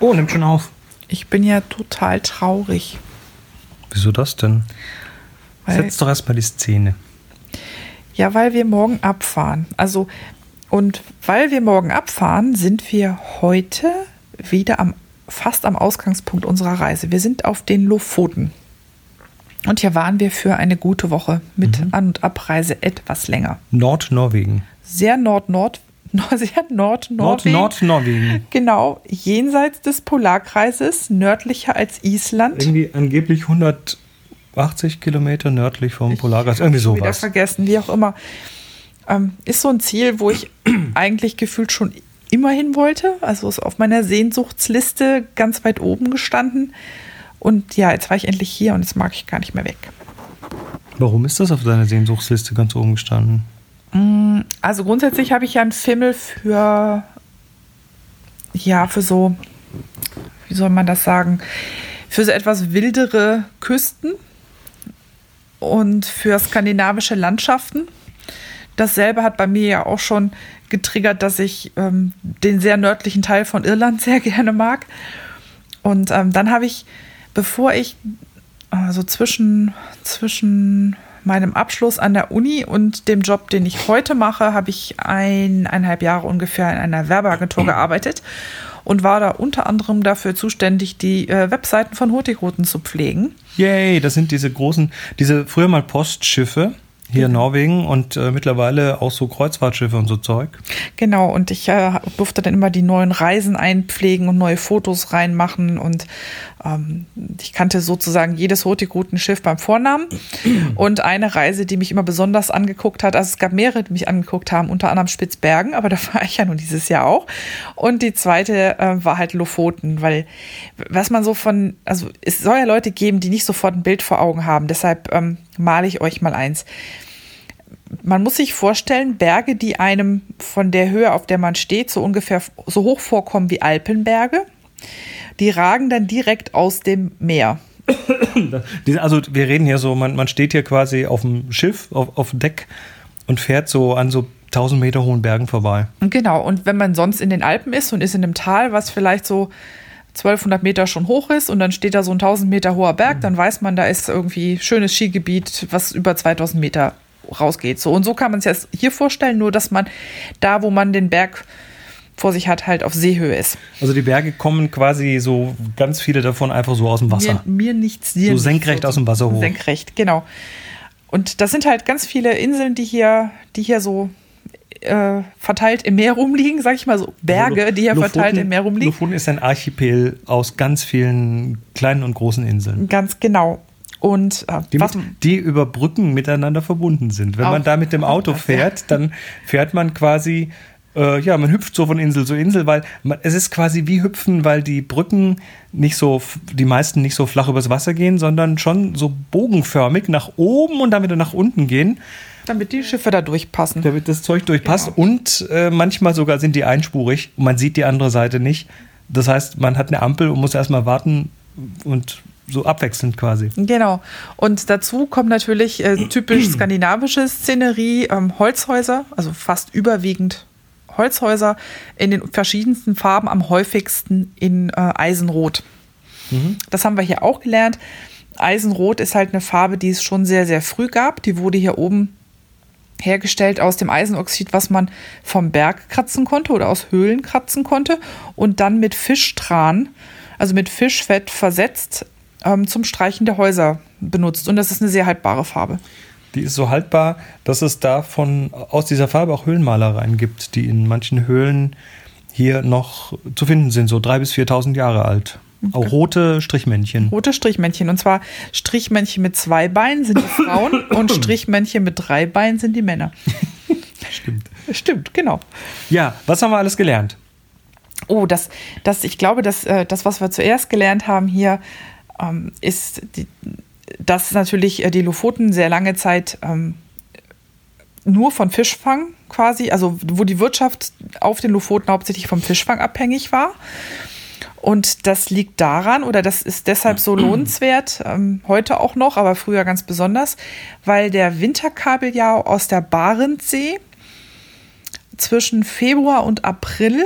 Oh, nimmt schon auf. Ich bin ja total traurig. Wieso das denn? Weil, Setz doch erstmal die Szene. ja, weil wir morgen abfahren. Also, und weil wir morgen abfahren, sind wir heute wieder am, fast am Ausgangspunkt unserer Reise. Wir sind auf den Lofoten. Und hier waren wir für eine gute Woche mit An- und Abreise etwas länger. Nordnorwegen. Sehr Nord-Nord, sehr Nord-Nord. Nord-Nordnorwegen. Genau, jenseits des Polarkreises, nördlicher als Island. Irgendwie angeblich 180 Kilometer nördlich vom Polarkreis. Irgendwie Schon Wieder sowas. vergessen, wie auch immer. Ähm, ist so ein Ziel, wo ich eigentlich gefühlt schon immer hin wollte. Also ist auf meiner Sehnsuchtsliste ganz weit oben gestanden. Und ja, jetzt war ich endlich hier und jetzt mag ich gar nicht mehr weg. Warum ist das auf deiner Sehnsuchtsliste ganz oben gestanden? Also grundsätzlich habe ich ja einen Fimmel für, ja, für so, wie soll man das sagen, für so etwas wildere Küsten und für skandinavische Landschaften. Dasselbe hat bei mir ja auch schon getriggert, dass ich ähm, den sehr nördlichen Teil von Irland sehr gerne mag. Und ähm, dann habe ich, bevor ich also zwischen, zwischen meinem Abschluss an der Uni und dem Job, den ich heute mache, habe ich eineinhalb Jahre ungefähr in einer Werbeagentur gearbeitet und war da unter anderem dafür zuständig, die äh, Webseiten von Hurtigruten zu pflegen. Yay, das sind diese großen, diese früher mal Postschiffe hier in Norwegen und äh, mittlerweile auch so Kreuzfahrtschiffe und so Zeug. Genau, und ich äh, durfte dann immer die neuen Reisen einpflegen und neue Fotos reinmachen. Und ähm, ich kannte sozusagen jedes Hurtigruten-Schiff beim Vornamen. Und eine Reise, die mich immer besonders angeguckt hat, also es gab mehrere, die mich angeguckt haben, unter anderem Spitzbergen, aber da war ich ja nun dieses Jahr auch. Und die zweite äh, war halt Lofoten, weil was man so von, also es soll ja Leute geben, die nicht sofort ein Bild vor Augen haben. Deshalb ähm, male ich euch mal eins man muss sich vorstellen, Berge, die einem von der Höhe, auf der man steht, so ungefähr so hoch vorkommen wie Alpenberge, die ragen dann direkt aus dem Meer. Also wir reden hier so, man, man steht hier quasi auf dem Schiff, auf, auf dem Deck und fährt so an so 1000 Meter hohen Bergen vorbei. Genau, und wenn man sonst in den Alpen ist und ist in einem Tal, was vielleicht so 1200 Meter schon hoch ist und dann steht da so ein 1000 Meter hoher Berg, dann weiß man, da ist irgendwie schönes Skigebiet, was über 2000 Meter rausgeht. So und so kann man es jetzt hier vorstellen, nur dass man da, wo man den Berg vor sich hat, halt auf Seehöhe ist. Also die Berge kommen quasi so ganz viele davon einfach so aus dem Wasser. Mir, mir nichts, dir So senkrecht aus dem Wasser hoch. Senkrecht, genau. Und das sind halt ganz viele Inseln, die hier, die hier so äh, verteilt im Meer rumliegen, sag ich mal so. Berge, die hier Also Lofoten- verteilt im Meer rumliegen. Lofoten ist ein Archipel aus ganz vielen kleinen und großen Inseln. Ganz genau. Und äh, Die, mit, die über Brücken miteinander verbunden sind. Wenn man da mit dem Auto fährt, dann fährt man quasi, äh, ja, man hüpft so von Insel zu Insel, weil man, es ist quasi wie hüpfen, weil die Brücken nicht so, die meisten nicht so flach übers Wasser gehen, sondern schon so bogenförmig nach oben und dann wieder nach unten gehen, damit die Schiffe da durchpassen. damit das Zeug durchpasst. Genau. Und äh, manchmal sogar sind die einspurig und man sieht die andere Seite nicht. Das heißt, man hat eine Ampel und muss erstmal warten und so abwechselnd quasi. Genau. Und dazu kommt natürlich äh, typisch skandinavische Szenerie, ähm, Holzhäuser, also fast überwiegend Holzhäuser in den verschiedensten Farben, am häufigsten in äh, Eisenrot. Das haben wir hier auch gelernt. Eisenrot ist halt eine Farbe, die es schon sehr, sehr früh gab. Die wurde hier oben hergestellt aus dem Eisenoxid, was man vom Berg kratzen konnte oder aus Höhlen kratzen konnte und dann mit Fischtran, also mit Fischfett versetzt, ähm, zum Streichen der Häuser benutzt. Und das ist eine sehr haltbare Farbe. Die ist so haltbar, dass es davon aus dieser Farbe auch Höhlenmalereien gibt, die in manchen Höhlen hier noch zu finden sind, so 3.000 bis 4.000 Jahre alt. Auch rote Strichmännchen. Rote Strichmännchen. Und zwar Strichmännchen mit zwei Beinen sind die Frauen und Strichmännchen mit drei Beinen sind die Männer. Stimmt. Stimmt, genau. Ja, was haben wir alles gelernt? Oh, das, das, ich glaube, dass, äh, das, was wir zuerst gelernt haben hier, ähm, ist, die, dass natürlich äh, die Lofoten sehr lange Zeit ähm, nur von Fischfang quasi, also wo die Wirtschaft auf den Lofoten hauptsächlich vom Fischfang abhängig war. Und das liegt daran, oder das ist deshalb so lohnenswert, ähm, heute auch noch, aber früher ganz besonders, weil der Winterkabeljau aus der Barentssee zwischen Februar und April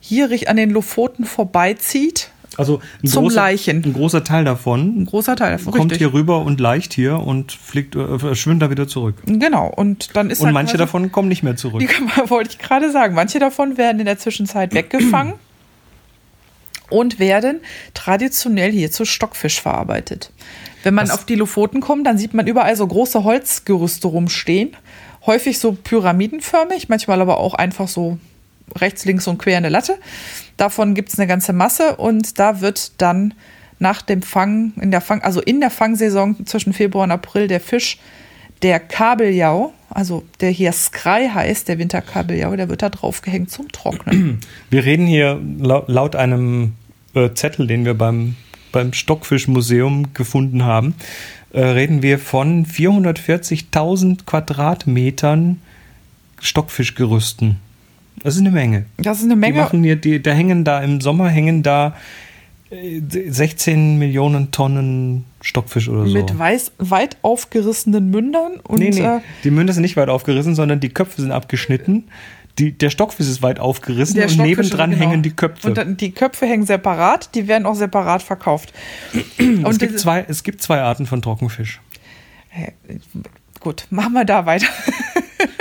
hier an den Lofoten vorbeizieht. Also ein Zum großer, Leichen. Ein großer Teil davon Ein großer Teil davon. kommt richtig. hier rüber und leicht hier und fliegt, äh, schwimmt da wieder zurück. Genau, und dann ist Und halt manche davon kommen nicht mehr zurück. Die wollte ich gerade sagen. Manche davon werden in der Zwischenzeit weggefangen und werden traditionell hier zu Stockfisch verarbeitet. Wenn man Was- auf die Lofoten kommt, dann sieht man überall so große Holzgerüste rumstehen. Häufig so pyramidenförmig, manchmal aber auch einfach so rechts, links und quer eine Latte. Davon gibt es eine ganze Masse und da wird dann nach dem Fang, in der Fang, also in der Fangsaison zwischen Februar und April der Fisch, der Kabeljau, also der hier Skrei heißt, der Winterkabeljau, der wird da draufgehängt zum Trocknen. Wir reden hier lau- laut einem äh, Zettel, den wir beim, beim Stockfischmuseum gefunden haben, äh, reden wir von 440.000 Quadratmetern Stockfischgerüsten. Das ist eine Menge. Das ist eine Die Menge. machen hier, die, da hängen da im Sommer hängen da äh, 16 Millionen Tonnen Stockfisch oder so. Mit weiß, weit aufgerissenen Mündern und nee, nee, äh, die Münder sind nicht weit aufgerissen, sondern die Köpfe sind abgeschnitten. Die, der Stockfisch ist weit aufgerissen und nebendran genau. hängen die Köpfe. Und dann, die Köpfe hängen separat, die werden auch separat verkauft. es, und gibt diese- zwei, es gibt zwei Arten von Trockenfisch. Äh, Gut, machen wir da weiter.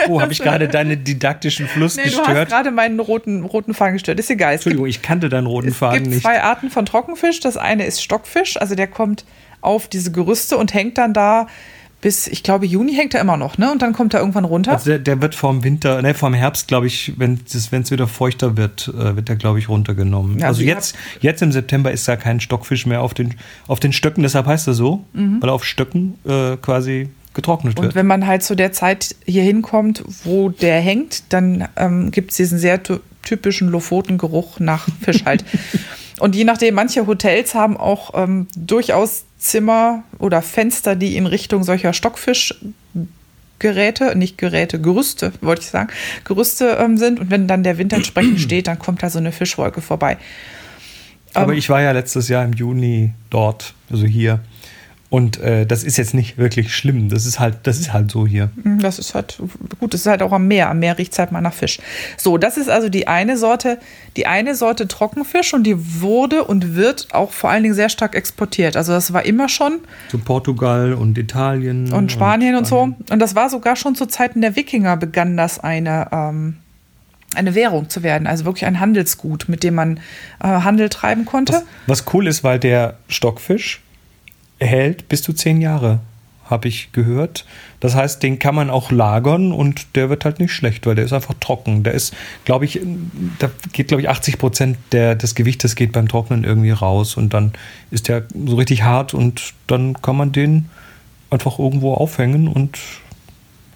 Oh, habe ich gerade deinen didaktischen Fluss Nee, du hast gestört? gerade meinen roten, roten Faden gestört. Ist egal. Es gibt, Entschuldigung, ich kannte deinen roten es Faden gibt nicht. zwei Arten von Trockenfisch. Das eine ist Stockfisch, also der kommt auf diese Gerüste und hängt dann da bis, ich glaube, Juni hängt er immer noch, ne? Und dann kommt er irgendwann runter. Also der, der wird vorm Winter, ne, vorm Herbst, glaube ich, wenn es wieder feuchter wird, äh, wird der, glaube ich, runtergenommen. Ja, also also jetzt, jetzt im September ist da kein Stockfisch mehr auf den, auf den Stöcken, deshalb heißt er so, weil er auf Stöcken äh, quasi getrocknet Und wird. wenn man halt zu der Zeit hier hinkommt, wo der hängt, dann ähm, gibt es diesen sehr ty- typischen Lofotengeruch nach Fisch halt. Und je nachdem, manche Hotels haben auch ähm, durchaus Zimmer oder Fenster, die in Richtung solcher Stockfischgeräte, nicht Geräte, Gerüste, wollte ich sagen, Gerüste ähm, sind. Und wenn dann der Wind entsprechend steht, dann kommt da so eine Fischwolke vorbei. Aber ähm, ich war ja letztes Jahr im Juni dort, also hier. Und äh, das ist jetzt nicht wirklich schlimm. Das ist halt, das ist halt so hier. Hm, Das ist halt gut, das ist halt auch am Meer. Am Meer riecht es halt mal nach Fisch. So, das ist also die eine Sorte, die eine Sorte Trockenfisch und die wurde und wird auch vor allen Dingen sehr stark exportiert. Also das war immer schon Zu Portugal und Italien. und Spanien und, so. Und das war sogar schon zu Zeiten der Wikinger begann das eine, ähm, eine Währung zu werden. Also wirklich ein Handelsgut, mit dem man äh, Handel treiben konnte. Was, was cool ist, weil der Stockfisch hält bis zu zehn Jahre, habe ich gehört. Das heißt, den kann man auch lagern und der wird halt nicht schlecht, weil der ist einfach trocken. Der ist, glaube ich, da geht, glaube ich, 80 Prozent der, des Gewichtes geht beim Trocknen irgendwie raus und dann ist der so richtig hart und dann kann man den einfach irgendwo aufhängen und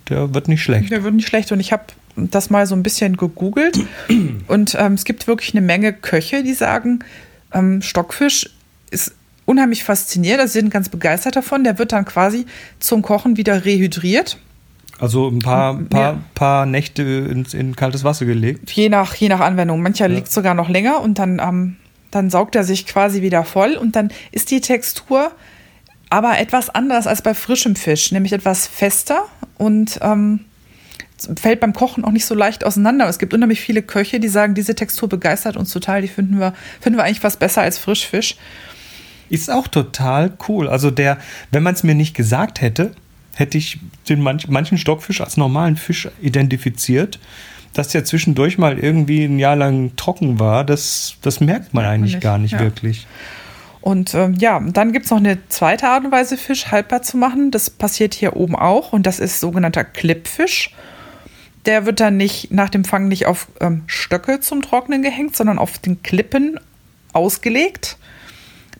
der wird nicht schlecht. Der wird nicht schlecht. Und ich habe das mal so ein bisschen gegoogelt. Und ähm, es gibt wirklich eine Menge Köche, die sagen, ähm, Stockfisch ist unheimlich faszinierend. Also sie sind ganz begeistert davon. Der wird dann quasi zum Kochen wieder rehydriert. Also ein paar, Ja. paar, paar Nächte ins, in kaltes Wasser gelegt. Je nach, je nach Anwendung. Mancher Ja. liegt sogar noch länger und dann, ähm, dann saugt er sich quasi wieder voll. Und dann ist die Textur aber etwas anders als bei frischem Fisch, nämlich etwas fester und ähm, fällt beim Kochen auch nicht so leicht auseinander. Es gibt unheimlich viele Köche, die sagen, diese Textur begeistert uns total. Die finden wir, finden wir eigentlich was besser als Frischfisch. Ist auch total cool. Also der, wenn man es mir nicht gesagt hätte, hätte ich den manch, manchen Stockfisch als normalen Fisch identifiziert. Dass der zwischendurch mal irgendwie ein Jahr lang trocken war, das, das merkt man eigentlich nicht, gar nicht ja. wirklich. Und ähm, ja, dann gibt es noch eine zweite Art und Weise, Fisch haltbar zu machen. Das passiert hier oben auch und das ist sogenannter Klippfisch. Der wird dann nicht nach dem Fang nicht auf ähm, Stöcke zum Trocknen gehängt, sondern auf den Klippen ausgelegt.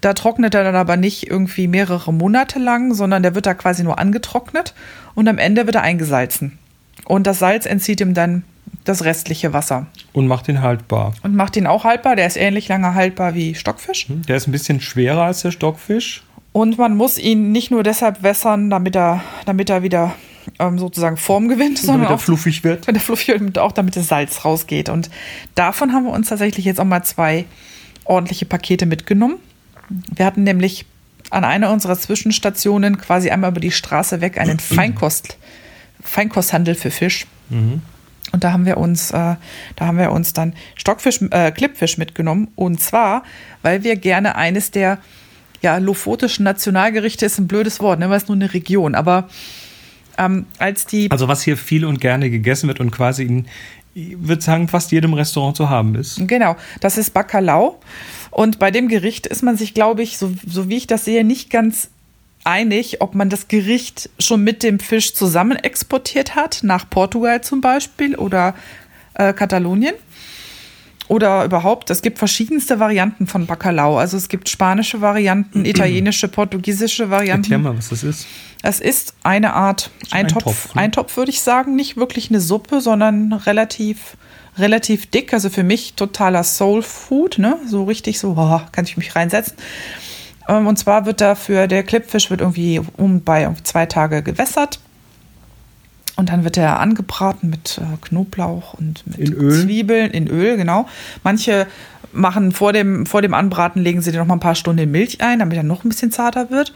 Da trocknet er dann aber nicht irgendwie mehrere Monate lang, sondern der wird da quasi nur angetrocknet und am Ende wird er eingesalzen. Und das Salz entzieht ihm dann das restliche Wasser Und macht ihn haltbar. und macht ihn auch haltbar. Der ist ähnlich lange haltbar wie Stockfisch. Der ist ein bisschen schwerer als der Stockfisch. Und man muss ihn nicht nur deshalb wässern, damit er, damit er wieder ähm, sozusagen Form gewinnt, sondern damit er auch, fluffig wird. wenn der fluffig wird, auch damit das Salz rausgeht. Und davon haben wir uns tatsächlich jetzt auch mal zwei ordentliche Pakete mitgenommen. Wir hatten nämlich an einer unserer Zwischenstationen quasi einmal über die Straße weg einen Feinkost, Feinkosthandel für Fisch. Und Und da haben wir uns, äh, da haben wir uns dann Stockfisch, äh, Klippfisch mitgenommen. Und zwar, weil wir gerne eines der ja, lofotischen Nationalgerichte ist ein blödes Wort, ne, weil es nur eine Region, aber ähm, als die. Also was hier viel und gerne gegessen wird und quasi in, ich würde sagen, fast jedem Restaurant zu haben ist. Genau, das ist Bacalao. Und bei dem Gericht ist man sich, glaube ich, so, so wie ich das sehe, nicht ganz einig, ob man das Gericht schon mit dem Fisch zusammen exportiert hat, nach Portugal zum Beispiel oder äh, Katalonien. Oder überhaupt, es gibt verschiedenste Varianten von Bacalao. Also es gibt spanische Varianten, italienische, portugiesische Varianten. Erklär mal, was das ist. Es ist eine Art Eintopf, Eintopf, ne? Eintopf würde ich sagen. Nicht wirklich eine Suppe, sondern relativ, relativ dick. Also für mich totaler Soul Food, ne? So richtig so, oh, kann ich mich reinsetzen. Ähm, Und zwar wird dafür, der Klippfisch wird irgendwie um bei zwei Tage gewässert. Und dann wird er angebraten mit äh, Knoblauch und mit In Öl? Zwiebeln, in Öl, genau. Manche machen vor dem, vor dem Anbraten, legen sie den noch mal ein paar Stunden Milch ein, damit er noch ein bisschen zarter wird.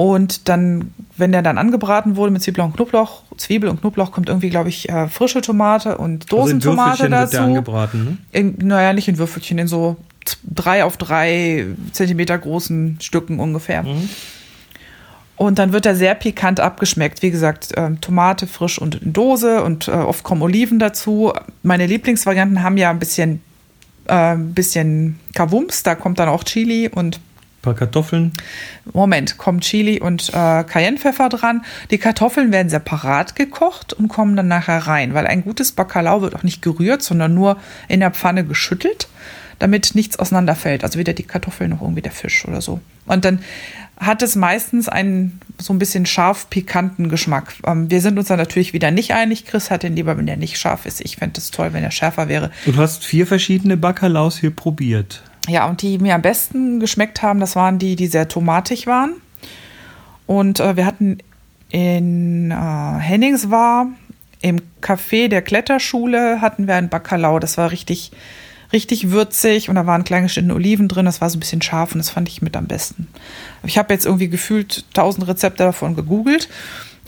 Und dann, wenn der dann angebraten wurde mit Zwiebel und Knoblauch, Zwiebel und Knoblauch, kommt irgendwie, glaube ich, äh, frische Tomate und Also in Dosentomate Würfelchen wird der dazu. angebraten, ne? In, naja, nicht in Würfelchen, in so drei auf drei Zentimeter großen Stücken ungefähr. Und dann wird er sehr pikant abgeschmeckt. Wie gesagt, ähm, Tomate frisch und in Dose und äh, oft kommen Oliven dazu. Meine Lieblingsvarianten haben ja ein bisschen, äh, ein bisschen Kavums. Da kommt dann auch Chili und paar Kartoffeln. Moment, kommt Chili und äh, Cayennepfeffer dran. Die Kartoffeln werden separat gekocht und kommen dann nachher rein, weil ein gutes Bacalao wird auch nicht gerührt, sondern nur in der Pfanne geschüttelt, damit nichts auseinanderfällt. Also weder die Kartoffeln noch irgendwie der Fisch oder so. Und dann hat es meistens einen so ein bisschen scharf pikanten Geschmack. Ähm, wir sind uns da natürlich wieder nicht einig. Chris hat den lieber, wenn der nicht scharf ist. Ich fände es toll, wenn er schärfer wäre. Du hast vier verschiedene Bacalaos hier probiert. Ja, und die mir am besten geschmeckt haben, das waren die, die sehr tomatig waren. Und äh, wir hatten in äh, Hennings war im Café der Kletterschule hatten wir ein Bacalao. Das war richtig, richtig würzig und da waren klein geschnittene Oliven drin. Das war so ein bisschen scharf und das fand ich mit am besten. Ich habe jetzt irgendwie gefühlt tausend Rezepte davon gegoogelt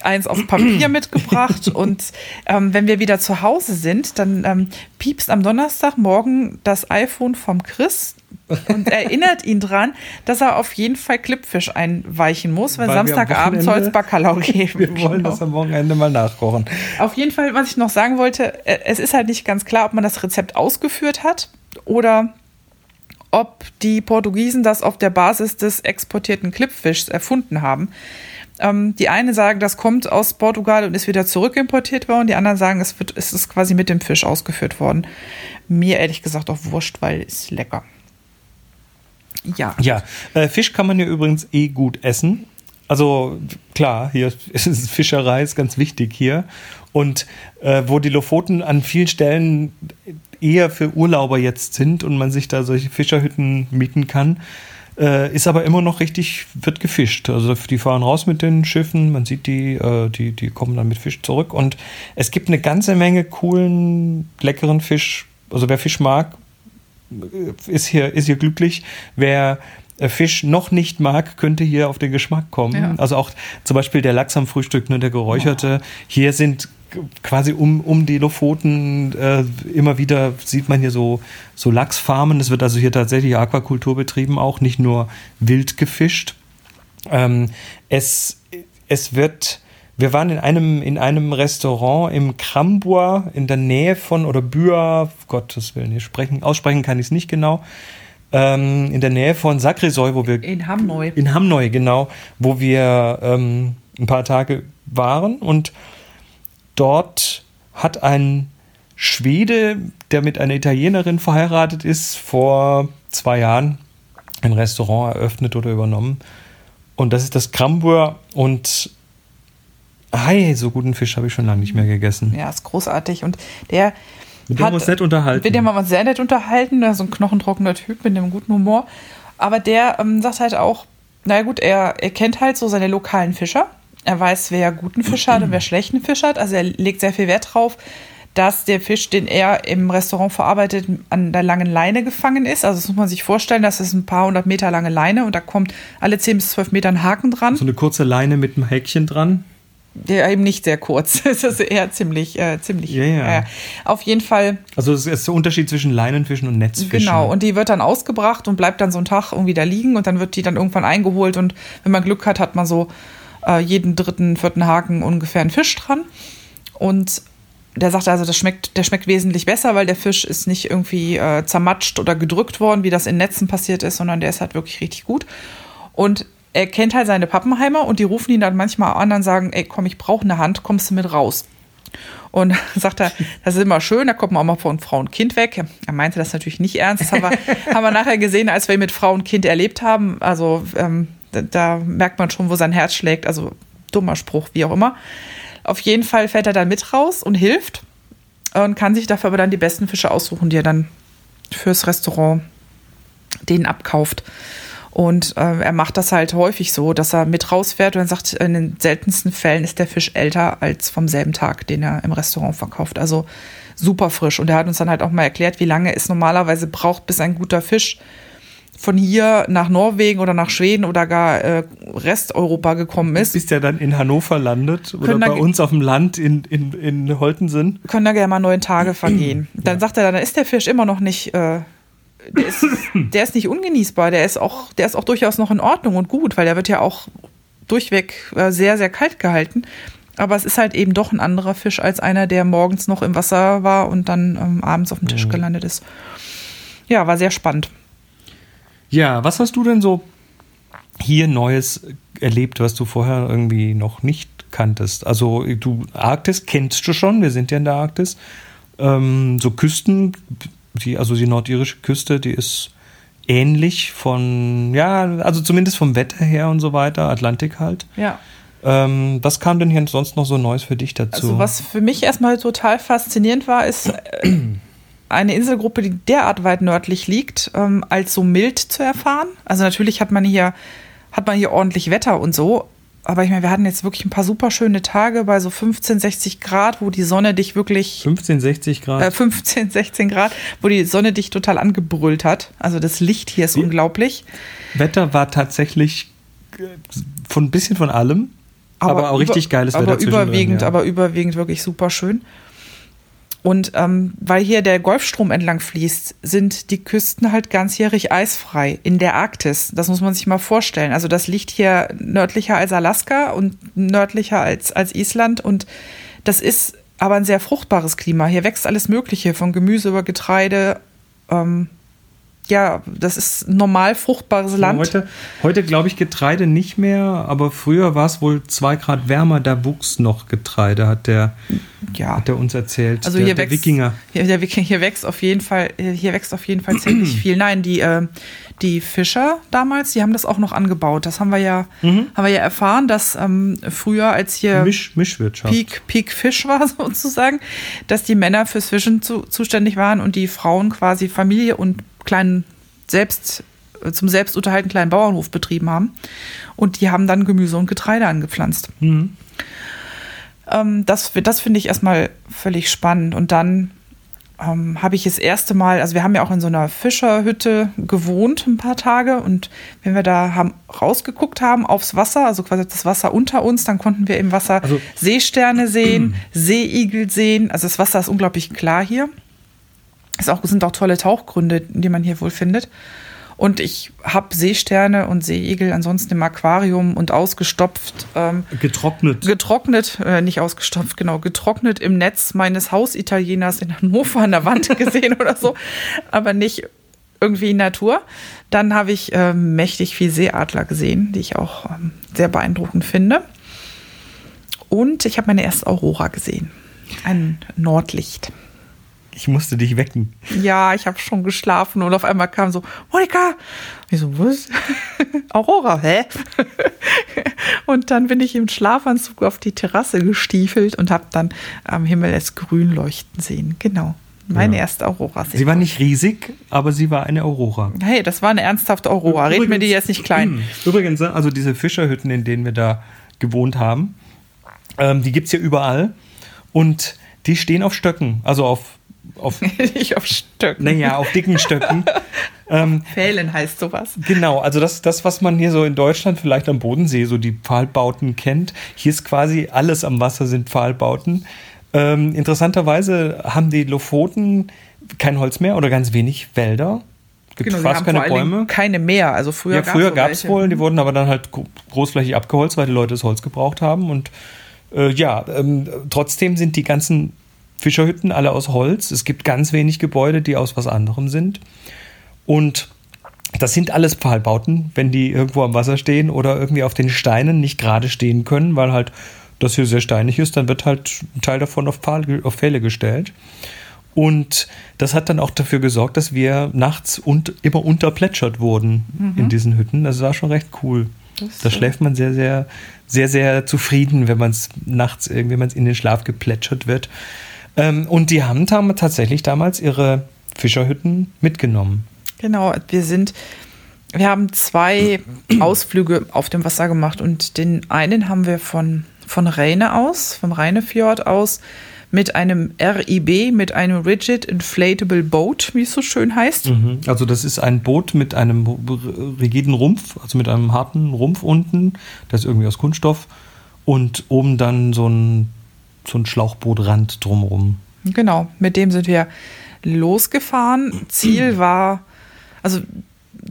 eins auf Papier mitgebracht und ähm, wenn wir wieder zu Hause sind, dann ähm, piepst am Donnerstagmorgen das iPhone vom Chris und erinnert ihn dran, dass er auf jeden Fall Klippfisch einweichen muss, weil, Weil Samstagabend soll es Bacalao geben. Wir wollen Genau. das am Wochenende mal nachkochen. Auf jeden Fall, was ich noch sagen wollte, äh, es ist halt nicht ganz klar, ob man das Rezept ausgeführt hat oder ob die Portugiesen das auf der Basis des exportierten Klippfischs erfunden haben. Ähm, die einen sagen, das kommt aus Portugal und ist wieder zurückimportiert worden. Die anderen sagen, es, wird, es ist quasi mit dem Fisch ausgeführt worden. Mir ehrlich gesagt auch wurscht, weil es lecker. Ja. Ja, äh, Fisch kann man ja übrigens eh gut essen. Also klar, hier ist Fischerei ist ganz wichtig hier. Und äh, wo die Lofoten an vielen Stellen eher für Urlauber jetzt sind und man sich da solche Fischerhütten mieten kann, äh, ist aber immer noch richtig, wird gefischt. Also die fahren raus mit den Schiffen, man sieht die, äh, die, die kommen dann mit Fisch zurück. Und es gibt eine ganze Menge coolen, leckeren Fisch. Also wer Fisch mag, ist hier, ist hier glücklich. Wer äh, Fisch noch nicht mag, könnte hier auf den Geschmack kommen. Ja. Also auch zum Beispiel der Lachs am Frühstück, ne, der geräucherte. Hier sind quasi um, um die Lofoten äh, immer wieder sieht man hier so, so Lachsfarmen. Es wird also hier tatsächlich Aquakultur betrieben, auch nicht nur wild gefischt. Ähm, es, es wird, wir waren in einem, in einem Restaurant im Krambua in der Nähe von, oder Bua, Gottes Willen, hier sprechen, aussprechen kann ich es nicht genau, ähm, in der Nähe von Sakrisoy, wo wir In Hamneu. in Hamneu, genau, wo wir ähm, ein paar Tage waren und dort hat ein Schwede, der mit einer Italienerin verheiratet ist, vor zwei Jahren ein Restaurant eröffnet oder übernommen. Und das ist das Krambur und Hi, so guten Fisch habe ich schon lange nicht mehr gegessen. Ja, ist großartig. Und der Mit dem haben wir uns nett unterhalten. Mit dem haben wir uns sehr nett unterhalten. Ist So ein knochentrockener Typ mit einem guten Humor. Aber der ähm, sagt halt auch, naja gut, er, er kennt halt so seine lokalen Fischer. Er weiß, wer guten Fisch hat und wer schlechten Fisch hat. Also er legt sehr viel Wert drauf, dass der Fisch, den er im Restaurant verarbeitet, an der langen Leine gefangen ist. Also das muss man sich vorstellen, das ist ein paar hundert Meter lange Leine und da kommt alle 10 bis 12 Meter ein Haken dran. so eine kurze Leine mit einem Häkchen dran. Ja, eben nicht sehr kurz. Es ist eher ziemlich, äh, ziemlich. Ja, ja. Äh, auf jeden Fall. Also es ist der Unterschied zwischen Leinenfischen und Netzfischen. Genau, und die wird dann ausgebracht und bleibt dann so einen Tag irgendwie da liegen und dann wird die dann irgendwann eingeholt und wenn man Glück hat, hat man so äh, jeden dritten, vierten Haken ungefähr einen Fisch dran. Und der sagt also, das schmeckt, der schmeckt wesentlich besser, weil der Fisch ist nicht irgendwie äh, zermatscht oder gedrückt worden, wie das in Netzen passiert ist, sondern der ist halt wirklich richtig gut. Und er kennt halt seine Pappenheimer und die rufen ihn dann manchmal an und sagen, ey, komm, ich brauche eine Hand, kommst du mit raus? Und sagt er, das ist immer schön, da kommt man auch mal von Frau und Kind weg. Er meinte das natürlich nicht ernst. Das haben wir, haben wir nachher gesehen, als wir ihn mit Frau und Kind erlebt haben. Also ähm, da, da merkt man schon, wo sein Herz schlägt. Also dummer Spruch, wie auch immer. Auf jeden Fall fährt er dann mit raus und hilft und kann sich dafür aber dann die besten Fische aussuchen, die er dann fürs Restaurant denen abkauft. Und äh, er macht das halt häufig so, dass er mit rausfährt und dann sagt, in den seltensten Fällen ist der Fisch älter als vom selben Tag, den er im Restaurant verkauft. Also super frisch. Und er hat uns dann halt auch mal erklärt, wie lange es normalerweise braucht, bis ein guter Fisch von hier nach Norwegen oder nach Schweden oder gar äh, Resteuropa gekommen ist. Bist ja dann in Hannover landet oder bei uns auf dem Land in, in, in Holtensen. können da gerne mal neun Tage vergehen. Dann sagt er, dann ist der Fisch immer noch nicht, äh, der, ist, der ist nicht ungenießbar, der ist auch, der ist auch durchaus noch in Ordnung und gut, weil der wird ja auch durchweg äh, sehr, sehr kalt gehalten. Aber es ist halt eben doch ein anderer Fisch als einer, der morgens noch im Wasser war und dann ähm, abends auf dem Tisch gelandet ist. Ja, war sehr spannend. Ja, was hast du denn so hier Neues erlebt, was du vorher irgendwie noch nicht kanntest? Also du, Arktis kennst du schon, wir sind ja in der Arktis. Ähm, so Küsten, die, also die nordirische Küste, die ist ähnlich von, ja, also zumindest vom Wetter her und so weiter, Atlantik halt. Ja. Ähm, was kam denn hier sonst noch so Neues für dich dazu? Also was für mich erstmal total faszinierend war, ist äh, eine Inselgruppe, die derart weit nördlich liegt, ähm, als so mild zu erfahren. Also natürlich hat man hier, hat man hier ordentlich Wetter und so. Aber ich meine, wir hatten jetzt wirklich ein paar super schöne Tage bei so 15, 60 Grad, wo die Sonne dich wirklich 15, 60 Grad. äh, 15, 16 Grad, wo die Sonne dich total angebrüllt hat. Also das Licht hier ist Wie- unglaublich. Wetter war tatsächlich von ein bisschen von allem, aber, auch richtig über- geiles aber Wetter zwischendrin, überwiegend, ja. aber überwiegend wirklich super schön. Und ähm, weil hier der Golfstrom entlang fließt, sind die Küsten halt ganzjährig eisfrei in der Arktis. Das muss man sich mal vorstellen. Also das liegt hier nördlicher als Alaska und nördlicher als, als Island. Und das ist aber ein sehr fruchtbares Klima. Hier wächst alles Mögliche, von Gemüse über Getreide. Ähm, ja, das ist normal fruchtbares Land. Heute, heute glaube ich Getreide nicht mehr, aber früher war es wohl zwei Grad wärmer, da wuchs noch Getreide, hat der, ja. hat der uns erzählt. Also der, hier der wächst, Wikinger. Hier, der Wikinger, hier wächst auf jeden Fall, hier wächst auf jeden Fall ziemlich viel. Nein, die, äh, die Fischer damals, die haben das auch noch angebaut. Das haben wir ja, haben wir ja erfahren, dass ähm, früher, als hier Misch, Mischwirtschaft. Peak, Peak Fisch war sozusagen, dass die Männer fürs Fischen zu, zuständig waren und die Frauen quasi Familie und kleinen selbst zum Selbstunterhalten kleinen Bauernhof betrieben haben. Und die haben dann Gemüse und Getreide angepflanzt. Mhm. Ähm, das das finde ich erstmal völlig spannend. Und dann ähm, habe ich das erste Mal, also wir haben ja auch in so einer Fischerhütte gewohnt ein paar Tage und wenn wir da haben rausgeguckt haben aufs Wasser, also quasi das Wasser unter uns, dann konnten wir im Wasser Also- Seesterne sehen, Seeigel sehen. Also das Wasser ist unglaublich klar hier. Es auch, sind auch tolle Tauchgründe, die man hier wohl findet. Und ich habe Seesterne und Seeigel ansonsten im Aquarium und ausgestopft. Ähm, Getrocknet. getrocknet, äh, nicht ausgestopft, genau, getrocknet im Netz meines Hausitalieners in Hannover an der Wand gesehen oder so, aber nicht irgendwie in Natur. Dann habe ich ähm, mächtig viel Seeadler gesehen, die ich auch ähm, sehr beeindruckend finde. Und ich habe meine erste Aurora gesehen. Ein Nordlicht. Ich musste dich wecken. Ja, ich habe schon geschlafen und auf einmal kam so, Monika! Ich so, was? Aurora, hä? und dann bin ich im Schlafanzug auf die Terrasse gestiefelt und habe dann am Himmel es grün leuchten sehen. Genau. Meine Ja. erste Aurora. Sie war nicht riesig, aber sie war eine Aurora. Hey, das war eine ernsthafte Aurora. Red mir die jetzt nicht klein. Übrigens, ne, also diese Fischerhütten, in denen wir da gewohnt haben, ähm, die gibt es ja überall. Und die stehen auf Stöcken, also auf auf Nicht auf Stöcken. naja, auf dicken Stöcken. ähm, Pfählen heißt sowas. Genau, also das, das, was man hier so in Deutschland vielleicht am Bodensee, so die Pfahlbauten kennt, hier ist quasi alles am Wasser sind Pfahlbauten. Ähm, interessanterweise haben die Lofoten kein Holz mehr oder ganz wenig Wälder. Gibt Genau, fast keine Bäume. keine mehr. Also früher, Ja, früher gab es wohl, die wurden aber dann halt gro- großflächig abgeholzt, weil die Leute das Holz gebraucht haben. Und äh, ja, ähm, trotzdem sind die ganzen Fischerhütten alle aus Holz. Es gibt ganz wenig Gebäude, die aus was anderem sind. Und das sind alles Pfahlbauten, wenn die irgendwo am Wasser stehen oder irgendwie auf den Steinen nicht gerade stehen können, weil halt das hier sehr steinig ist, dann wird halt ein Teil davon auf, Pfahl, auf Pfähle gestellt. Und das hat dann auch dafür gesorgt, dass wir nachts und immer unterplätschert wurden in diesen Hütten. Das war schon recht cool. Da schläft man sehr, sehr, sehr, sehr zufrieden, wenn man es nachts irgendwie, in den Schlaf geplätschert wird. Ähm, und die haben tam- tatsächlich damals ihre Fischerhütten mitgenommen. Genau, wir sind, wir haben zwei Ausflüge auf dem Wasser gemacht und den einen haben wir von, von Rheine aus, vom Rheinefjord aus, mit einem RIB, mit einem Rigid Inflatable Boat, wie es so schön heißt. Also das ist ein Boot mit einem rigiden Rumpf, also mit einem harten Rumpf unten, das ist irgendwie aus Kunststoff und oben dann so ein, so ein Schlauchbootrand drumherum. Genau, mit dem sind wir losgefahren. Ziel war, also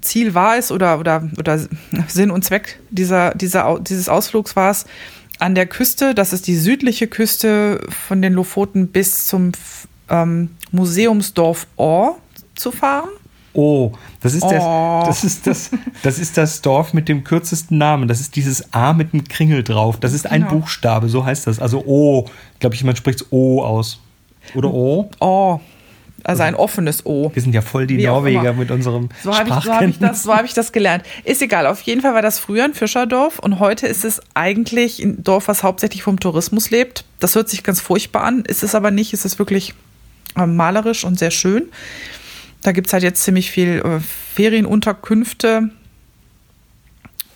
Ziel war es oder, oder, oder Sinn und Zweck dieser, dieser, dieses Ausflugs war es, an der Küste, das ist die südliche Küste von den Lofoten bis zum ähm, Museumsdorf Ohr zu fahren. Oh, das ist, das, Oh. das, ist das, das ist das Dorf mit dem kürzesten Namen. Das ist dieses A mit dem Kringel drauf. Das ist ein Genau. Buchstabe, so heißt das. Also O. Ich glaube, man spricht O aus. Oder O? Oh, also ein offenes O. Wir sind ja voll die Wie Norweger mit unserem So habe ich, so hab ich, das- so hab ich das gelernt. Ist egal, auf jeden Fall war das früher ein Fischerdorf und heute ist es eigentlich ein Dorf, was hauptsächlich vom Tourismus lebt. Das hört sich ganz furchtbar an, ist es aber nicht. Es ist wirklich äh, malerisch und sehr schön. Da gibt es halt jetzt ziemlich viel äh, Ferienunterkünfte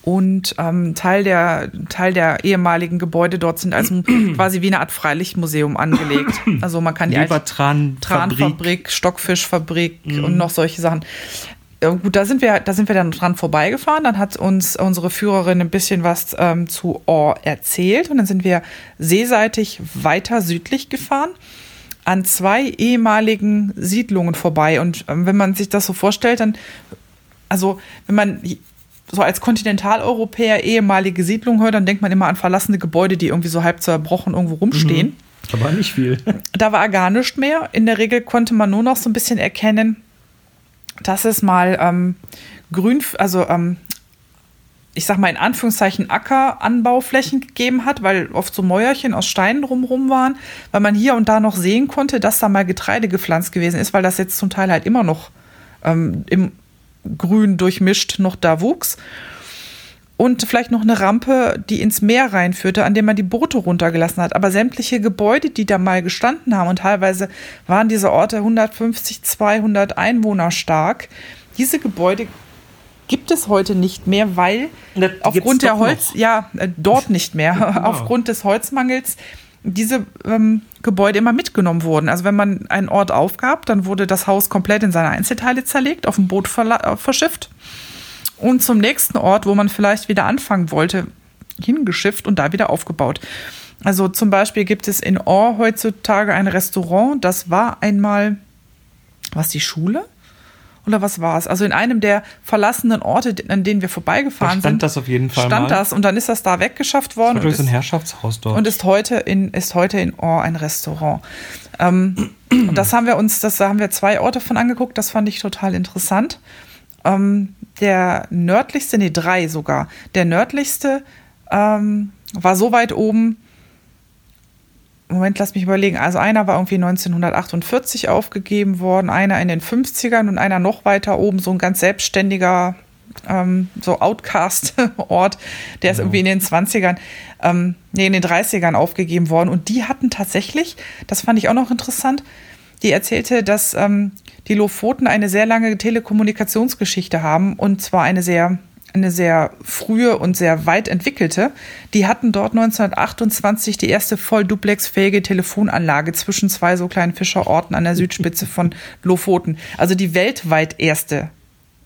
und ähm, Teil, der, Teil der ehemaligen Gebäude dort sind also quasi wie eine Art Freilichtmuseum angelegt. Also man kann die Lebertran Tranfabrik, Stockfischfabrik und noch solche Sachen. Ja, gut, da sind wir, da sind wir dann dran vorbeigefahren. Dann hat uns unsere Führerin ein bisschen was ähm, zu Ohr erzählt und dann sind wir seeseitig weiter südlich gefahren an zwei ehemaligen Siedlungen vorbei. Und ähm, wenn man sich das so vorstellt, dann, also wenn man so als Kontinentaleuropäer ehemalige Siedlungen hört, dann denkt man immer an verlassene Gebäude, die irgendwie so halb zerbrochen irgendwo rumstehen. Aber nicht viel. Da war gar nichts mehr. In der Regel konnte man nur noch so ein bisschen erkennen, dass es mal ähm, grün, also ähm, ich sag mal in Anführungszeichen Ackeranbauflächen gegeben hat, weil oft so Mäuerchen aus Steinen drumherum waren, weil man hier und da noch sehen konnte, dass da mal Getreide gepflanzt gewesen ist, weil das jetzt zum Teil halt immer noch ähm, im Grün durchmischt noch da wuchs. Und vielleicht noch eine Rampe, die ins Meer reinführte, an dem man die Boote runtergelassen hat. Aber sämtliche Gebäude, die da mal gestanden haben, und teilweise waren diese Orte 150, 200 Einwohner stark, diese Gebäude gibt es heute nicht mehr, weil gibt's aufgrund der Holz, noch. ja, äh, dort nicht mehr, aufgrund des Holzmangels diese ähm, Gebäude immer mitgenommen wurden. Also wenn man einen Ort aufgab, dann wurde das Haus komplett in seine Einzelteile zerlegt, auf dem Boot äh, verschifft und zum nächsten Ort, wo man vielleicht wieder anfangen wollte, hingeschifft und da wieder aufgebaut. Also zum Beispiel gibt es in Ohr heutzutage ein Restaurant, das war einmal, was die Schule? Oder was war es? Also in einem der verlassenen Orte, an denen wir Da vorbeigefahren stand sind, das auf jeden Fall stand mal. das und dann ist das da weggeschafft worden. Das war und so ein ist- Herrschaftshaus dort. und ist heute in, ist heute in Ohr ein Restaurant. Ähm, und das haben wir uns, das da haben wir zwei Orte von angeguckt, das fand ich total interessant. Ähm, der nördlichste, nee, drei sogar. Der nördlichste ähm, war so weit oben. Moment, lass mich überlegen. Also einer war irgendwie 1948 aufgegeben worden, einer in den 50ern und einer noch weiter oben, so ein ganz selbstständiger, ähm, so Outcast-Ort, der ist irgendwie in den 20ern, ähm, nee, in den 30ern aufgegeben worden. Und die hatten tatsächlich, das fand ich auch noch interessant, die erzählte, dass ähm, die Lofoten eine sehr lange Telekommunikationsgeschichte haben und zwar eine sehr eine sehr frühe und sehr weit entwickelte. Die hatten dort 1928 die erste voll duplexfähige Telefonanlage zwischen zwei so kleinen Fischerorten an der Südspitze von Lofoten. Also die weltweit erste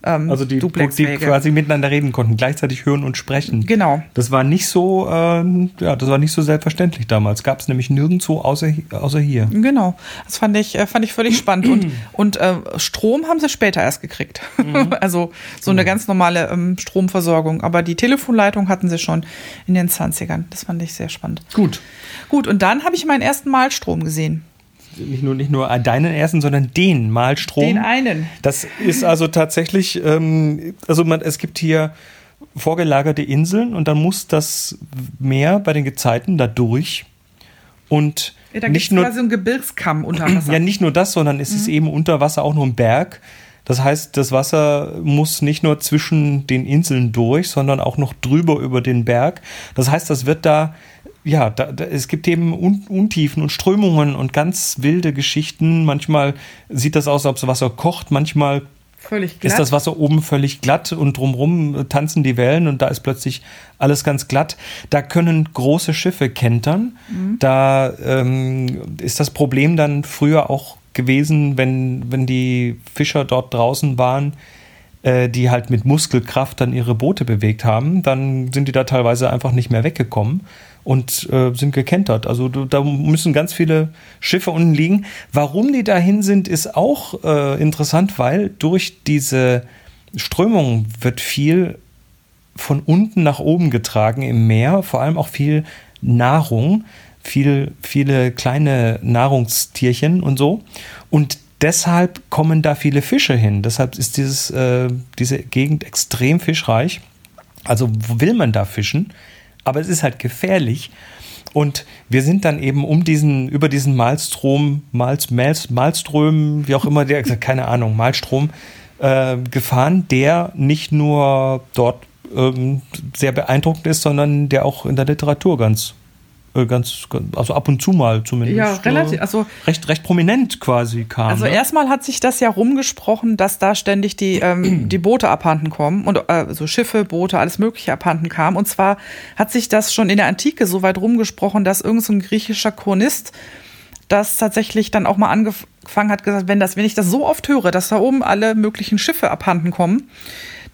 ähm, also die, die quasi miteinander reden konnten, gleichzeitig hören und sprechen. Genau. Das war nicht so, äh, ja, das war nicht so selbstverständlich damals. Gab es nämlich nirgendwo außer, außer hier. Genau. Das fand ich, äh, fand ich völlig spannend. Und, und äh, Strom haben sie später erst gekriegt. Mhm. also so eine ganz normale ähm, Stromversorgung. Aber die Telefonleitung hatten sie schon in den 20ern. Das fand ich sehr spannend. Gut. Gut, und dann habe ich meinen ersten Malstrom gesehen nicht nur, nicht nur deinen ersten, sondern den Malstrom. Den einen. Das ist also tatsächlich, ähm, also man, es gibt hier vorgelagerte Inseln und dann muss das Meer bei den Gezeiten da durch. Und ja, da nicht nur quasi ein Gebirgskamm unter Wasser. Ja, nicht nur das, sondern es mhm. ist eben unter Wasser auch nur ein Berg. Das heißt, das Wasser muss nicht nur zwischen den Inseln durch, sondern auch noch drüber über den Berg. Das heißt, das wird da ja, da, da, es gibt eben Un Untiefen und Strömungen und ganz wilde Geschichten. Manchmal sieht das aus, als ob das Wasser kocht, manchmal ist das Wasser oben völlig glatt und drumherum tanzen die Wellen und da ist plötzlich alles ganz glatt. Da können große Schiffe kentern. Mhm. Da ähm, ist das Problem dann früher auch gewesen, wenn, wenn die Fischer dort draußen waren, äh, die halt mit Muskelkraft dann ihre Boote bewegt haben, dann sind die da teilweise einfach nicht mehr weggekommen und äh, sind gekentert. Also da müssen ganz viele Schiffe unten liegen. Warum die dahin sind, ist auch äh, interessant, weil durch diese Strömung wird viel von unten nach oben getragen im Meer, vor allem auch viel Nahrung, viel, viele kleine Nahrungstierchen und so. Und deshalb kommen da viele Fische hin. Deshalb ist dieses, äh, diese Gegend extrem fischreich. Also will man da fischen? Aber es ist halt gefährlich. Und wir sind dann eben um diesen, über diesen Malstrom, Mals, Mals, Malström, wie auch immer der, keine Ahnung, Malstrom, äh, gefahren, der nicht nur dort ähm, sehr beeindruckend ist, sondern der auch in der Literatur ganz ganz, also ab und zu mal zumindest. Ja, relativ, also recht, recht prominent quasi kam. Also ne? erstmal hat sich das ja rumgesprochen, dass da ständig die, ähm, die Boote abhanden kommen und äh, so Schiffe, Boote, alles Mögliche abhanden kam. Und zwar hat sich das schon in der Antike so weit rumgesprochen, dass irgendein so griechischer Chronist das tatsächlich dann auch mal angefangen hat, gesagt, wenn das, wenn ich das so oft höre, dass da oben alle möglichen Schiffe abhanden kommen,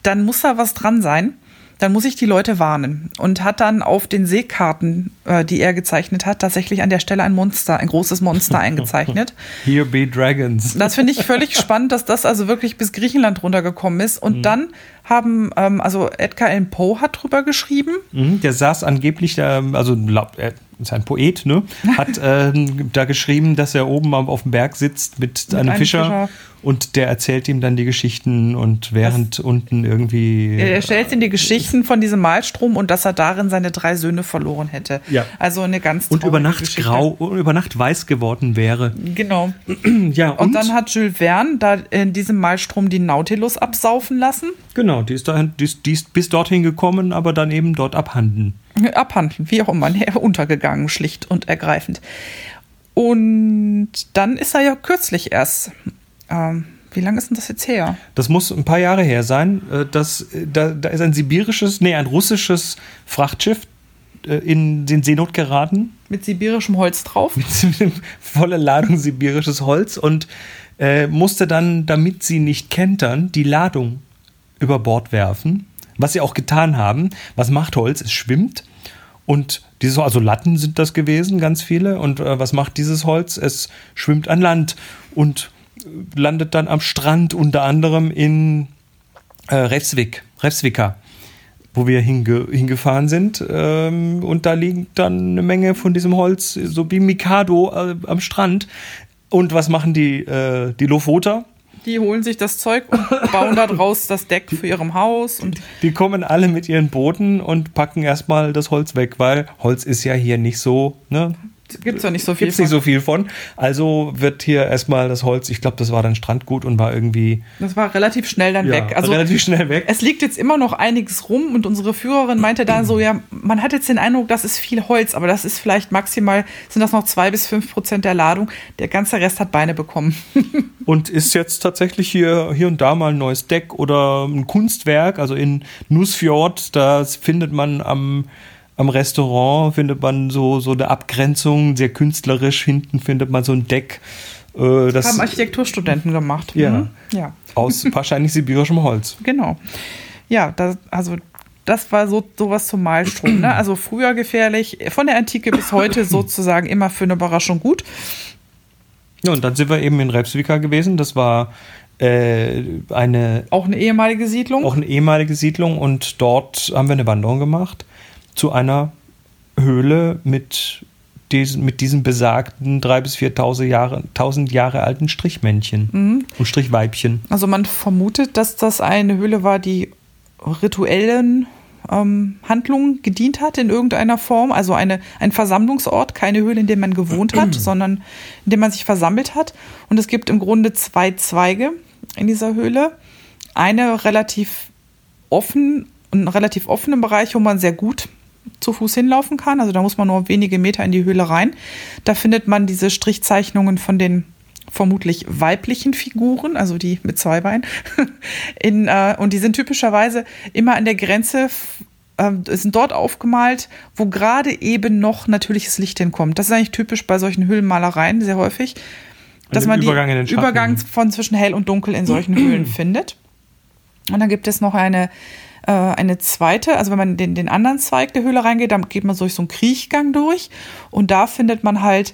dann muss da was dran sein dann muss ich die Leute warnen. Und hat dann auf den Seekarten, äh, die er gezeichnet hat, tatsächlich an der Stelle ein Monster, ein großes Monster eingezeichnet. Here be Dragons. Das finde ich völlig spannend, dass das also wirklich bis Griechenland runtergekommen ist. Und mhm. dann haben, ähm, also Edgar Allan Poe hat drüber geschrieben. Mhm, der saß angeblich, ähm, also er ist ein Poet, ne? Hat ähm, da geschrieben, dass er oben auf dem Berg sitzt mit, mit einem, einem Fischer, Fischer, und der erzählt ihm dann die Geschichten und während das, unten irgendwie. Er erzählt ihm die Geschichten von diesem Malstrom und dass er darin seine drei Söhne verloren hätte. Ja. Also eine ganz Und über Nacht Geschichte. grau, über Nacht weiß geworden wäre. Genau. ja, und, und dann hat Jules Verne da in diesem Malstrom die Nautilus absaufen lassen. Genau, die ist, dahin, die ist, die ist bis dorthin gekommen, aber dann eben dort abhanden. Abhanden, wie auch immer, untergegangen, schlicht und ergreifend. Und dann ist er ja kürzlich erst ähm, wie lange ist denn das jetzt her? Das muss ein paar Jahre her sein. Äh, das, da, da ist ein sibirisches, nee, ein russisches Frachtschiff äh, in den Seenot geraten. Mit sibirischem Holz drauf? Mit voller Ladung sibirisches Holz und äh, musste dann, damit sie nicht kentern, die Ladung über Bord werfen. Was sie auch getan haben. Was macht Holz? Es schwimmt. Und diese, also Latten sind das gewesen, ganz viele. Und äh, was macht dieses Holz? Es schwimmt an Land und landet dann am Strand, unter anderem in äh, Revsvik, Revsvika, wo wir hinge hingefahren sind. Ähm, und da liegt dann eine Menge von diesem Holz, so wie Mikado äh, am Strand. Und was machen die, äh, die Lofoter? Die holen sich das Zeug und bauen daraus das Deck für ihrem Haus. Und die kommen alle mit ihren Booten und packen erstmal das Holz weg, weil Holz ist ja hier nicht so, ne? Gibt es ja nicht so viel gibt's nicht so viel von. Also wird hier erstmal das Holz, ich glaube, das war dann Strandgut und war irgendwie. Das war relativ schnell dann ja, weg. Also relativ schnell weg. Es liegt jetzt immer noch einiges rum und unsere Führerin meinte da so, ja, man hat jetzt den Eindruck, das ist viel Holz, aber das ist vielleicht maximal, sind das noch zwei bis fünf Prozent der Ladung. Der ganze Rest hat Beine bekommen. und ist jetzt tatsächlich hier, hier und da mal ein neues Deck oder ein Kunstwerk. Also in Nussfjord, da findet man am am Restaurant findet man so, so eine Abgrenzung, sehr künstlerisch. Hinten findet man so ein Deck. Äh, das haben Architekturstudenten gemacht. Ja. Mhm. ja. Aus wahrscheinlich sibirischem Holz. Genau. Ja, das, also das war so sowas zum Malstrom. Ne? Also früher gefährlich, von der Antike bis heute sozusagen immer für eine Überraschung gut. Ja, und dann sind wir eben in Repsvika gewesen. Das war äh, eine. Auch eine ehemalige Siedlung? Auch eine ehemalige Siedlung und dort haben wir eine Wanderung gemacht zu einer Höhle mit, diesen, mit diesem besagten 3.000 bis 4.000 Jahre, 1000 Jahre alten Strichmännchen mhm. und Strichweibchen. Also man vermutet, dass das eine Höhle war, die rituellen ähm, Handlungen gedient hat in irgendeiner Form. Also eine, ein Versammlungsort, keine Höhle, in der man gewohnt hat, sondern in der man sich versammelt hat. Und es gibt im Grunde zwei Zweige in dieser Höhle. Eine relativ offen, einen relativ offenen Bereich, wo man sehr gut zu Fuß hinlaufen kann. Also da muss man nur wenige Meter in die Höhle rein. Da findet man diese Strichzeichnungen von den vermutlich weiblichen Figuren, also die mit zwei Beinen. In, äh, und die sind typischerweise immer an der Grenze, äh, sind dort aufgemalt, wo gerade eben noch natürliches Licht hinkommt. Das ist eigentlich typisch bei solchen Höhlenmalereien sehr häufig, dass man Übergang den Übergang von zwischen hell und dunkel in solchen Höhlen findet. Und dann gibt es noch eine äh, eine zweite, also wenn man den, den anderen Zweig der Höhle reingeht, dann geht man durch so einen Kriechgang durch und da findet man halt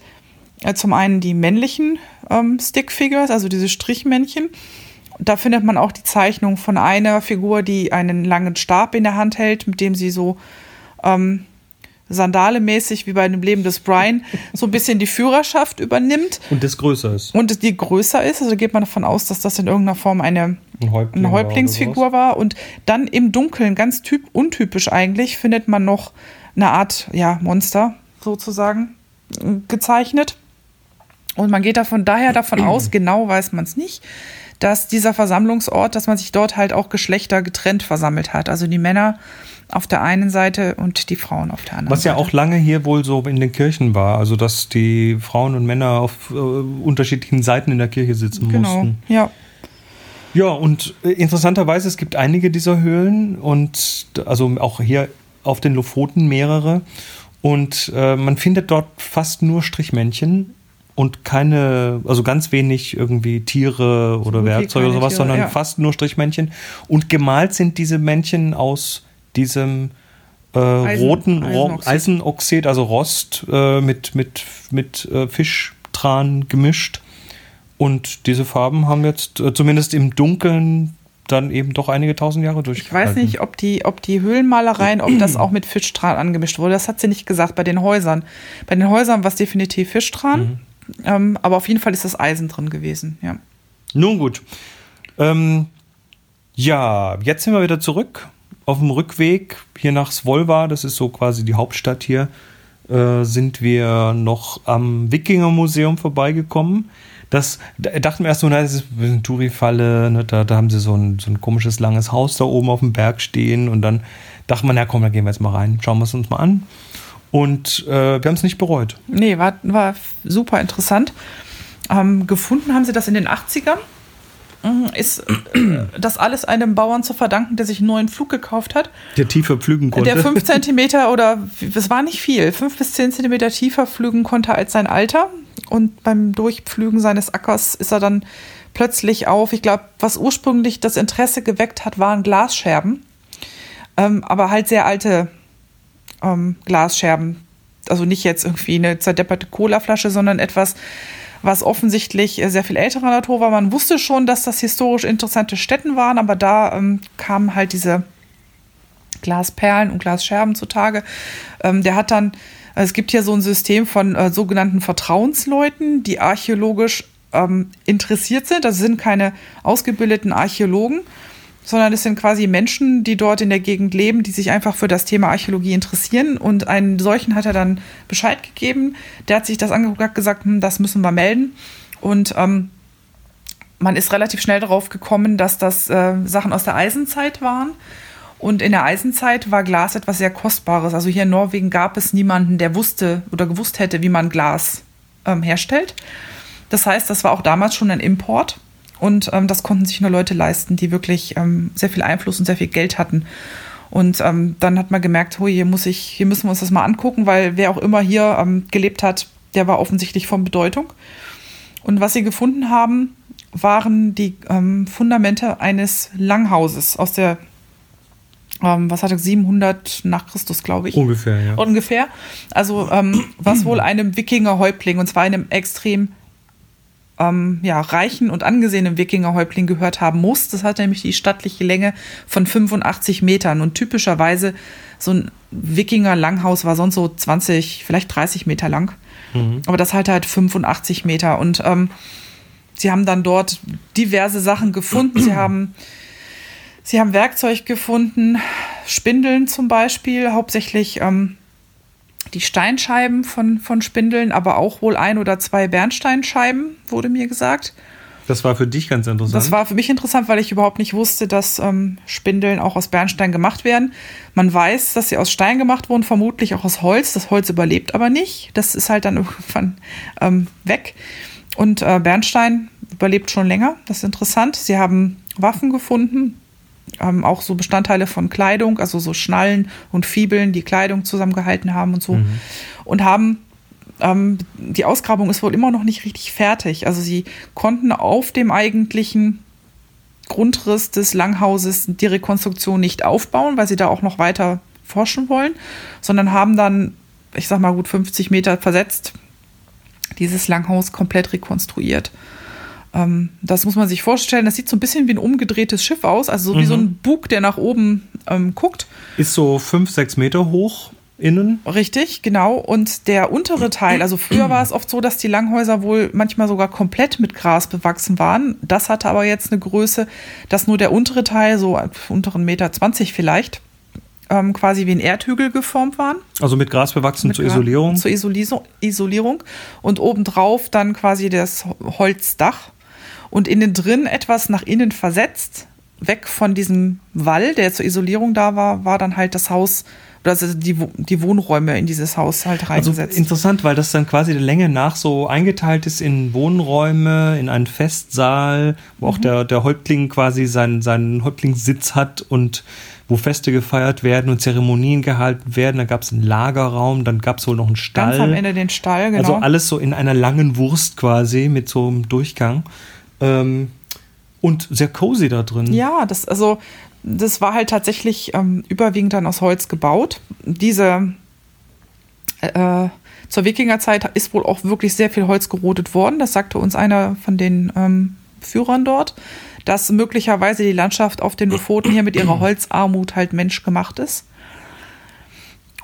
äh, zum einen die männlichen ähm, Stickfigures, also diese Strichmännchen. Da findet man auch die Zeichnung von einer Figur, die einen langen Stab in der Hand hält, mit dem sie so ähm, Sandale-mäßig wie bei dem Leben des Brian so ein bisschen die Führerschaft übernimmt. Und das größer ist. Und die größer ist. Also geht man davon aus, dass das in irgendeiner Form eine, ein Häuptling eine Häuptlingsfigur war. Und dann im Dunkeln, ganz typ, untypisch eigentlich, findet man noch eine Art ja, Monster sozusagen gezeichnet. Und man geht davon daher davon aus, genau weiß man es nicht, dass dieser Versammlungsort, dass man sich dort halt auch Geschlechter getrennt versammelt hat. Also die Männer auf der einen Seite und die Frauen auf der anderen Was ja Seite. auch lange hier wohl so in den Kirchen war, also dass die Frauen und Männer auf äh, unterschiedlichen Seiten in der Kirche sitzen genau, mussten. Ja. Ja, und äh, interessanterweise, es gibt einige dieser Höhlen und also auch hier auf den Lofoten mehrere. Und äh, man findet dort fast nur Strichmännchen und keine, also ganz wenig irgendwie Tiere oder okay, Werkzeuge oder sowas, Tiere, sondern ja. fast nur Strichmännchen. Und gemalt sind diese Männchen aus diesem äh, Eisen, roten Eisenoxid. Eisenoxid. also Rost, äh, mit, mit, mit äh, Fischtran gemischt. Und diese Farben haben jetzt äh, zumindest im Dunkeln dann eben doch einige tausend Jahre durch. Ich weiß nicht, ob die, ob die Höhlenmalereien, ob das auch mit Fischtran angemischt wurde. Das hat sie nicht gesagt bei den Häusern. Bei den Häusern war es definitiv Fischtran, mhm. ähm, aber auf jeden Fall ist das Eisen drin gewesen, ja. Nun gut. Ähm, ja, jetzt sind wir wieder zurück auf dem Rückweg hier nach Svolva, das ist so quasi die Hauptstadt hier, äh, sind wir noch am Wikinger-Museum vorbeigekommen. Das da dachten wir erst so, na, das ist eine Touri-Falle, ne, da, da haben sie so ein, so ein komisches langes Haus da oben auf dem Berg stehen und dann dachte man, ja komm, da gehen wir jetzt mal rein, schauen wir es uns mal an. Und äh, wir haben es nicht bereut. Nee, war, war super interessant. Ähm, gefunden haben sie das in den 80ern Mhm, ist äh, das alles einem Bauern zu verdanken, der sich einen neuen Flug gekauft hat. Der tiefer pflügen konnte. Der fünf Zentimeter oder, es war nicht viel, fünf bis zehn Zentimeter tiefer pflügen konnte als sein Alter. Und beim Durchpflügen seines Ackers ist er dann plötzlich auf, ich glaube, was ursprünglich das Interesse geweckt hat, waren Glasscherben. Ähm, aber halt sehr alte ähm, Glasscherben. Also nicht jetzt irgendwie eine zerdepperte Colaflasche, sondern etwas, was offensichtlich sehr viel älterer Natur war. Man wusste schon, dass das historisch interessante Städten waren, aber da ähm, kamen halt diese Glasperlen und Glasscherben zutage. Ähm, der hat dann, also es gibt hier so ein System von äh, sogenannten Vertrauensleuten, die archäologisch ähm, interessiert sind. Das sind keine ausgebildeten Archäologen, sondern es sind quasi Menschen, die dort in der Gegend leben, die sich einfach für das Thema Archäologie interessieren. Und einen solchen hat er dann Bescheid gegeben. Der hat sich das angeguckt, hat gesagt, hm, das müssen wir melden. Und ähm, man ist relativ schnell darauf gekommen, dass das äh, Sachen aus der Eisenzeit waren. Und in der Eisenzeit war Glas etwas sehr Kostbares. Also hier in Norwegen gab es niemanden, der wusste oder gewusst hätte, wie man Glas ähm, herstellt. Das heißt, das war auch damals schon ein Import. Und ähm, das konnten sich nur Leute leisten, die wirklich ähm, sehr viel Einfluss und sehr viel Geld hatten. Und ähm, dann hat man gemerkt, oh, hier muss ich, hier müssen wir uns das mal angucken, weil wer auch immer hier ähm, gelebt hat, der war offensichtlich von Bedeutung. Und was sie gefunden haben, waren die ähm, Fundamente eines Langhauses aus der, ähm, was hatte 700 nach Christus, glaube ich. Ungefähr, ja. Ungefähr. Also was wohl einem Wikinger-Häuptling, und zwar einem extrem ähm, ja, reichen und angesehenen Wikingerhäuptling gehört haben muss. Das hat nämlich die stattliche Länge von 85 Metern. Und typischerweise so ein Wikinger-Langhaus war sonst so 20, vielleicht 30 Meter lang. Mhm. Aber das halt halt 85 Meter. Und ähm, sie haben dann dort diverse Sachen gefunden. Sie haben, sie haben Werkzeug gefunden, Spindeln zum Beispiel, hauptsächlich ähm, die Steinscheiben von, von Spindeln, aber auch wohl ein oder zwei Bernsteinscheiben, wurde mir gesagt. Das war für dich ganz interessant. Das war für mich interessant, weil ich überhaupt nicht wusste, dass ähm, Spindeln auch aus Bernstein gemacht werden. Man weiß, dass sie aus Stein gemacht wurden, vermutlich auch aus Holz. Das Holz überlebt aber nicht. Das ist halt dann irgendwann ähm, weg. Und äh, Bernstein überlebt schon länger. Das ist interessant. Sie haben Waffen gefunden, ähm, auch so Bestandteile von Kleidung, also so Schnallen und Fibeln, die Kleidung zusammengehalten haben und so. Mhm. Und haben ähm, die Ausgrabung ist wohl immer noch nicht richtig fertig. Also sie konnten auf dem eigentlichen Grundriss des Langhauses die Rekonstruktion nicht aufbauen, weil sie da auch noch weiter forschen wollen, sondern haben dann, ich sag mal, gut 50 Meter versetzt dieses Langhaus komplett rekonstruiert. Ähm, das muss man sich vorstellen. Das sieht so ein bisschen wie ein umgedrehtes Schiff aus, also so mhm. wie so ein Bug, der nach oben ähm, guckt. Ist so fünf, sechs Meter hoch innen. Richtig, genau. Und der untere Teil, also früher war es oft so, dass die Langhäuser wohl manchmal sogar komplett mit Gras bewachsen waren. Das hatte aber jetzt eine Größe, dass nur der untere Teil, so unteren Meter 20 vielleicht, ähm, quasi wie ein Erdhügel geformt waren. Also mit Gras bewachsen mit zur Isolierung? Zur Isolierung. Und obendrauf dann quasi das Holzdach und innen drin etwas nach innen versetzt, weg von diesem Wall, der zur Isolierung da war, war dann halt das Haus also die, die Wohnräume in dieses Haus halt also reingesetzt. Also interessant, weil das dann quasi der Länge nach so eingeteilt ist in Wohnräume, in einen Festsaal, wo mhm. auch der, der Häuptling quasi seinen, seinen Häuptlingssitz hat und wo Feste gefeiert werden und Zeremonien gehalten werden. Da gab es einen Lagerraum, dann gab es wohl noch einen Stall. Ganz am Ende den Stall, genau. Also alles so in einer langen Wurst quasi mit so einem Durchgang. Ähm, und sehr cozy da drin. Ja, das, also, das war halt tatsächlich ähm, überwiegend dann aus Holz gebaut. Diese äh, zur Wikingerzeit ist wohl auch wirklich sehr viel Holz gerodet worden. Das sagte uns einer von den ähm, Führern dort, dass möglicherweise die Landschaft auf den Lofoten hier mit ihrer Holzarmut halt menschgemacht ist.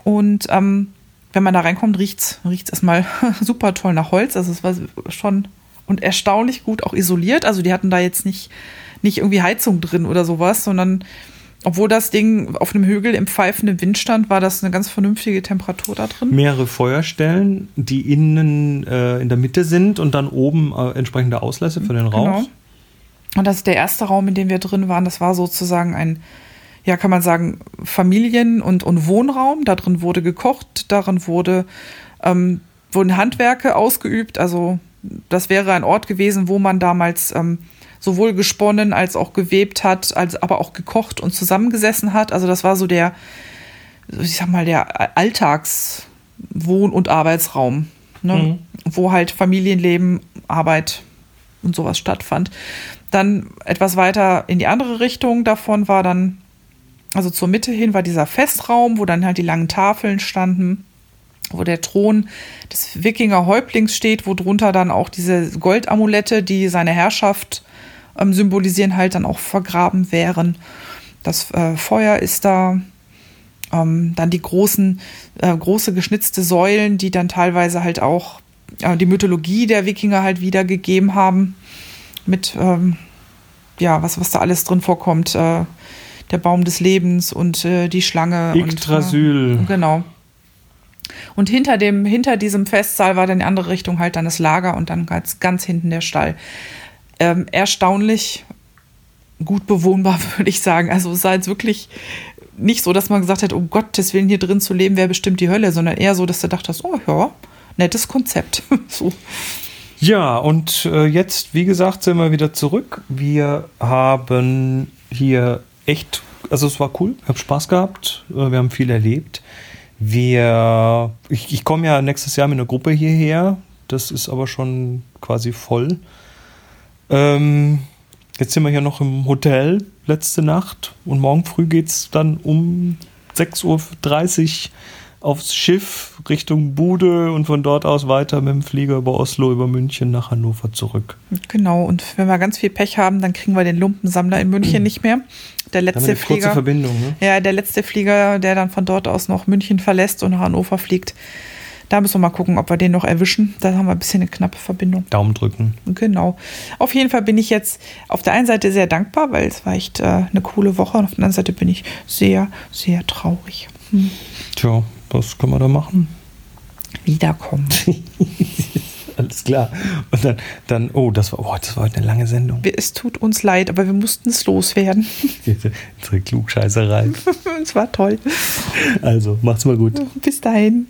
Und ähm, wenn man da reinkommt, riecht es erstmal super toll nach Holz. Also es war schon und erstaunlich gut auch isoliert. Also die hatten da jetzt nicht, nicht irgendwie Heizung drin oder sowas, sondern obwohl das Ding auf einem Hügel im pfeifenden Wind stand, war das eine ganz vernünftige Temperatur da drin. Mehrere Feuerstellen, die innen äh, in der Mitte sind und dann oben äh, entsprechende Auslässe für den Rauch. Genau. Und das ist der erste Raum, in dem wir drin waren. Das war sozusagen ein, ja, kann man sagen, Familien- und, und Wohnraum. Da drin wurde gekocht, darin wurde, ähm, wurden Handwerke ausgeübt, also das wäre ein Ort gewesen, wo man damals ähm, sowohl gesponnen als auch gewebt hat, als aber auch gekocht und zusammengesessen hat. Also das war so der, ich sag mal, der Alltagswohn- und Arbeitsraum, ne? mhm. wo halt Familienleben, Arbeit und sowas stattfand. Dann etwas weiter in die andere Richtung davon war dann, also zur Mitte hin war dieser Festraum, wo dann halt die langen Tafeln standen wo der Thron des Wikinger-Häuptlings steht, wo drunter dann auch diese Goldamulette, die seine Herrschaft ähm, symbolisieren, halt dann auch vergraben wären. Das äh, Feuer ist da. Ähm, dann die großen, äh, große geschnitzte Säulen, die dann teilweise halt auch äh, die Mythologie der Wikinger halt wiedergegeben haben. Mit, ähm, ja, was, was da alles drin vorkommt. Äh, der Baum des Lebens und äh, die Schlange. Yggdrasil. Und, äh, genau. Und hinter, dem, hinter diesem Festsaal war dann die andere Richtung halt dann das Lager und dann ganz, ganz hinten der Stall. Ähm, erstaunlich gut bewohnbar, würde ich sagen. Also es war jetzt wirklich nicht so, dass man gesagt hat, um Gottes Willen hier drin zu leben, wäre bestimmt die Hölle, sondern eher so, dass du dachtest, oh ja, nettes Konzept. so. Ja, und äh, jetzt, wie gesagt, sind wir wieder zurück. Wir haben hier echt, also es war cool, ich habe Spaß gehabt, äh, wir haben viel erlebt. Wir, ich, ich komme ja nächstes Jahr mit einer Gruppe hierher, das ist aber schon quasi voll. Ähm, jetzt sind wir hier noch im Hotel letzte Nacht und morgen früh geht es dann um 6.30 Uhr aufs Schiff Richtung Bude und von dort aus weiter mit dem Flieger über Oslo, über München nach Hannover zurück. Genau, und wenn wir ganz viel Pech haben, dann kriegen wir den Lumpensammler in München nicht mehr. Der letzte Flieger. Ne? Ja, der letzte Flieger, der dann von dort aus noch München verlässt und nach Hannover fliegt. Da müssen wir mal gucken, ob wir den noch erwischen. Da haben wir ein bisschen eine knappe Verbindung. Daumen drücken. Genau. Auf jeden Fall bin ich jetzt auf der einen Seite sehr dankbar, weil es war echt äh, eine coole Woche. Und auf der anderen Seite bin ich sehr, sehr traurig. Hm. Tja, was können wir da machen? Wiederkommen. Alles klar. Und dann, dann oh, das war, oh, das war heute eine lange Sendung. Es tut uns leid, aber wir mussten es loswerden. Unsere Klugscheißerei. es war toll. Also, macht's mal gut. Bis dahin.